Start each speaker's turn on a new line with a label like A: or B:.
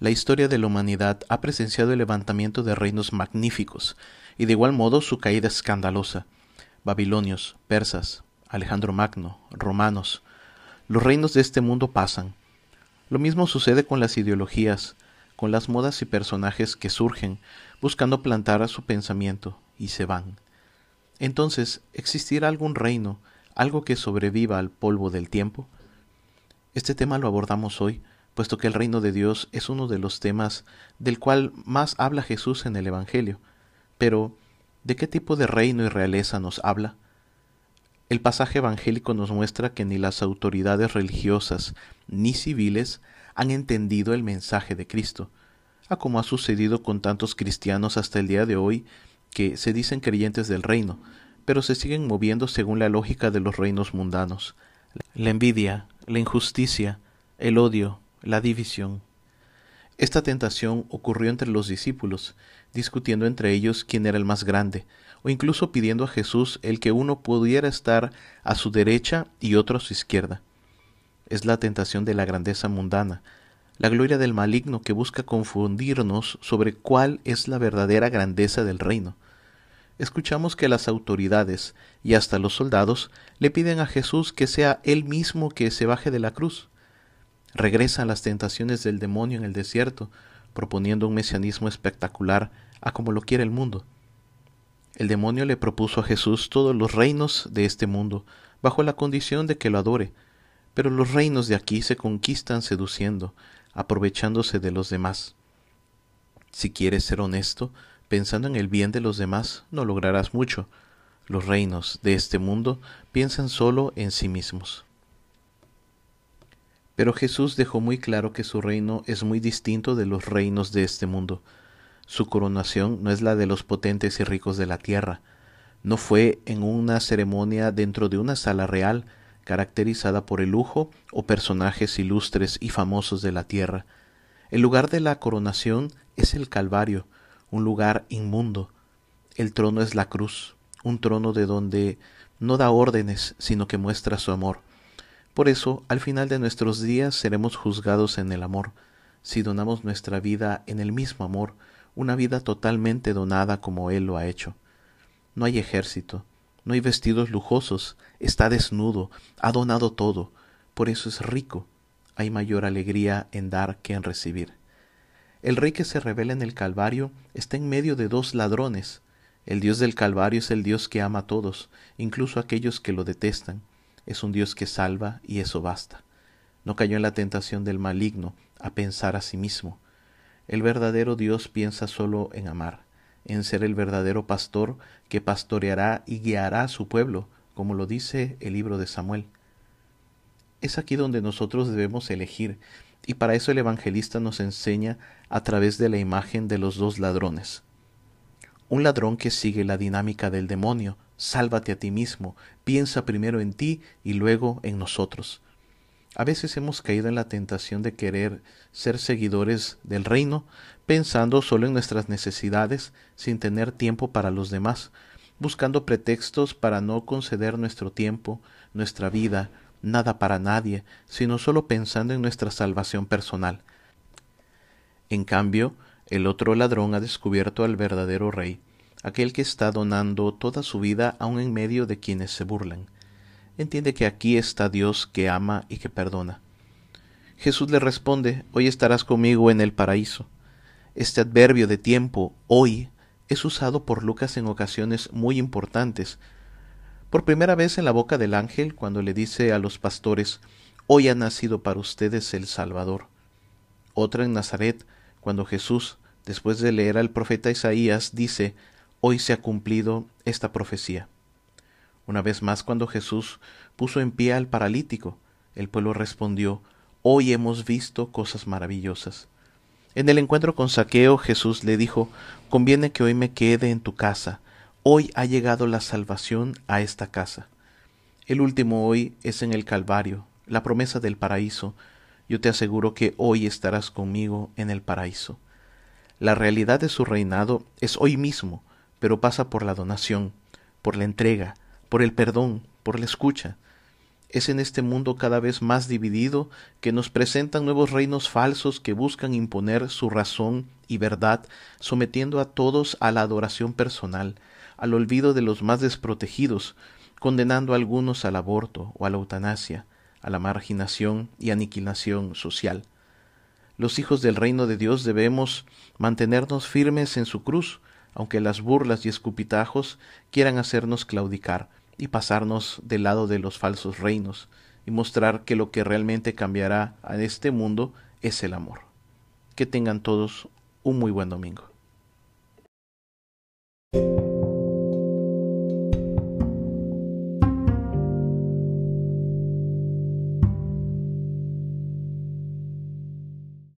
A: la historia de la humanidad ha presenciado el levantamiento de reinos magníficos y de igual modo su caída escandalosa. Babilonios, persas, Alejandro Magno, romanos. Los reinos de este mundo pasan. Lo mismo sucede con las ideologías, con las modas y personajes que surgen buscando plantar a su pensamiento y se van. Entonces, ¿existirá algún reino, algo que sobreviva al polvo del tiempo? Este tema lo abordamos hoy, puesto que el reino de Dios es uno de los temas del cual más habla Jesús en el Evangelio. Pero, ¿de qué tipo de reino y realeza nos habla? El pasaje evangélico nos muestra que ni las autoridades religiosas ni civiles han entendido el mensaje de Cristo, a como ha sucedido con tantos cristianos hasta el día de hoy que se dicen creyentes del reino, pero se siguen moviendo según la lógica de los reinos mundanos. La envidia, la injusticia, el odio, la división. Esta tentación ocurrió entre los discípulos, discutiendo entre ellos quién era el más grande, o incluso pidiendo a Jesús el que uno pudiera estar a su derecha y otro a su izquierda. Es la tentación de la grandeza mundana, la gloria del maligno que busca confundirnos sobre cuál es la verdadera grandeza del reino escuchamos que las autoridades y hasta los soldados le piden a Jesús que sea él mismo que se baje de la cruz. Regresan las tentaciones del demonio en el desierto, proponiendo un mesianismo espectacular a como lo quiere el mundo. El demonio le propuso a Jesús todos los reinos de este mundo, bajo la condición de que lo adore, pero los reinos de aquí se conquistan seduciendo, aprovechándose de los demás. Si quieres ser honesto, Pensando en el bien de los demás no lograrás mucho. Los reinos de este mundo piensan solo en sí mismos. Pero Jesús dejó muy claro que su reino es muy distinto de los reinos de este mundo. Su coronación no es la de los potentes y ricos de la tierra. No fue en una ceremonia dentro de una sala real caracterizada por el lujo o personajes ilustres y famosos de la tierra. El lugar de la coronación es el Calvario, un lugar inmundo. El trono es la cruz, un trono de donde no da órdenes, sino que muestra su amor. Por eso, al final de nuestros días seremos juzgados en el amor, si donamos nuestra vida en el mismo amor, una vida totalmente donada como Él lo ha hecho. No hay ejército, no hay vestidos lujosos, está desnudo, ha donado todo, por eso es rico. Hay mayor alegría en dar que en recibir. El rey que se revela en el Calvario está en medio de dos ladrones. El Dios del Calvario es el Dios que ama a todos, incluso a aquellos que lo detestan. Es un Dios que salva y eso basta. No cayó en la tentación del maligno a pensar a sí mismo. El verdadero Dios piensa solo en amar, en ser el verdadero pastor que pastoreará y guiará a su pueblo, como lo dice el libro de Samuel. Es aquí donde nosotros debemos elegir y para eso el evangelista nos enseña a través de la imagen de los dos ladrones. Un ladrón que sigue la dinámica del demonio, sálvate a ti mismo, piensa primero en ti y luego en nosotros. A veces hemos caído en la tentación de querer ser seguidores del reino, pensando solo en nuestras necesidades, sin tener tiempo para los demás, buscando pretextos para no conceder nuestro tiempo, nuestra vida, nada para nadie, sino solo pensando en nuestra salvación personal. En cambio, el otro ladrón ha descubierto al verdadero rey, aquel que está donando toda su vida aun en medio de quienes se burlan. Entiende que aquí está Dios que ama y que perdona. Jesús le responde, hoy estarás conmigo en el paraíso. Este adverbio de tiempo, hoy, es usado por Lucas en ocasiones muy importantes, por primera vez en la boca del ángel cuando le dice a los pastores, Hoy ha nacido para ustedes el Salvador. Otra en Nazaret, cuando Jesús, después de leer al profeta Isaías, dice, Hoy se ha cumplido esta profecía. Una vez más cuando Jesús puso en pie al paralítico, el pueblo respondió, Hoy hemos visto cosas maravillosas. En el encuentro con Saqueo, Jesús le dijo, Conviene que hoy me quede en tu casa, Hoy ha llegado la salvación a esta casa. El último hoy es en el Calvario, la promesa del paraíso. Yo te aseguro que hoy estarás conmigo en el paraíso. La realidad de su reinado es hoy mismo, pero pasa por la donación, por la entrega, por el perdón, por la escucha. Es en este mundo cada vez más dividido que nos presentan nuevos reinos falsos que buscan imponer su razón y verdad, sometiendo a todos a la adoración personal, al olvido de los más desprotegidos, condenando a algunos al aborto o a la eutanasia, a la marginación y aniquilación social. Los hijos del reino de Dios debemos mantenernos firmes en su cruz, aunque las burlas y escupitajos quieran hacernos claudicar y pasarnos del lado de los falsos reinos y mostrar que lo que realmente cambiará a este mundo es el amor. Que tengan todos un muy buen domingo.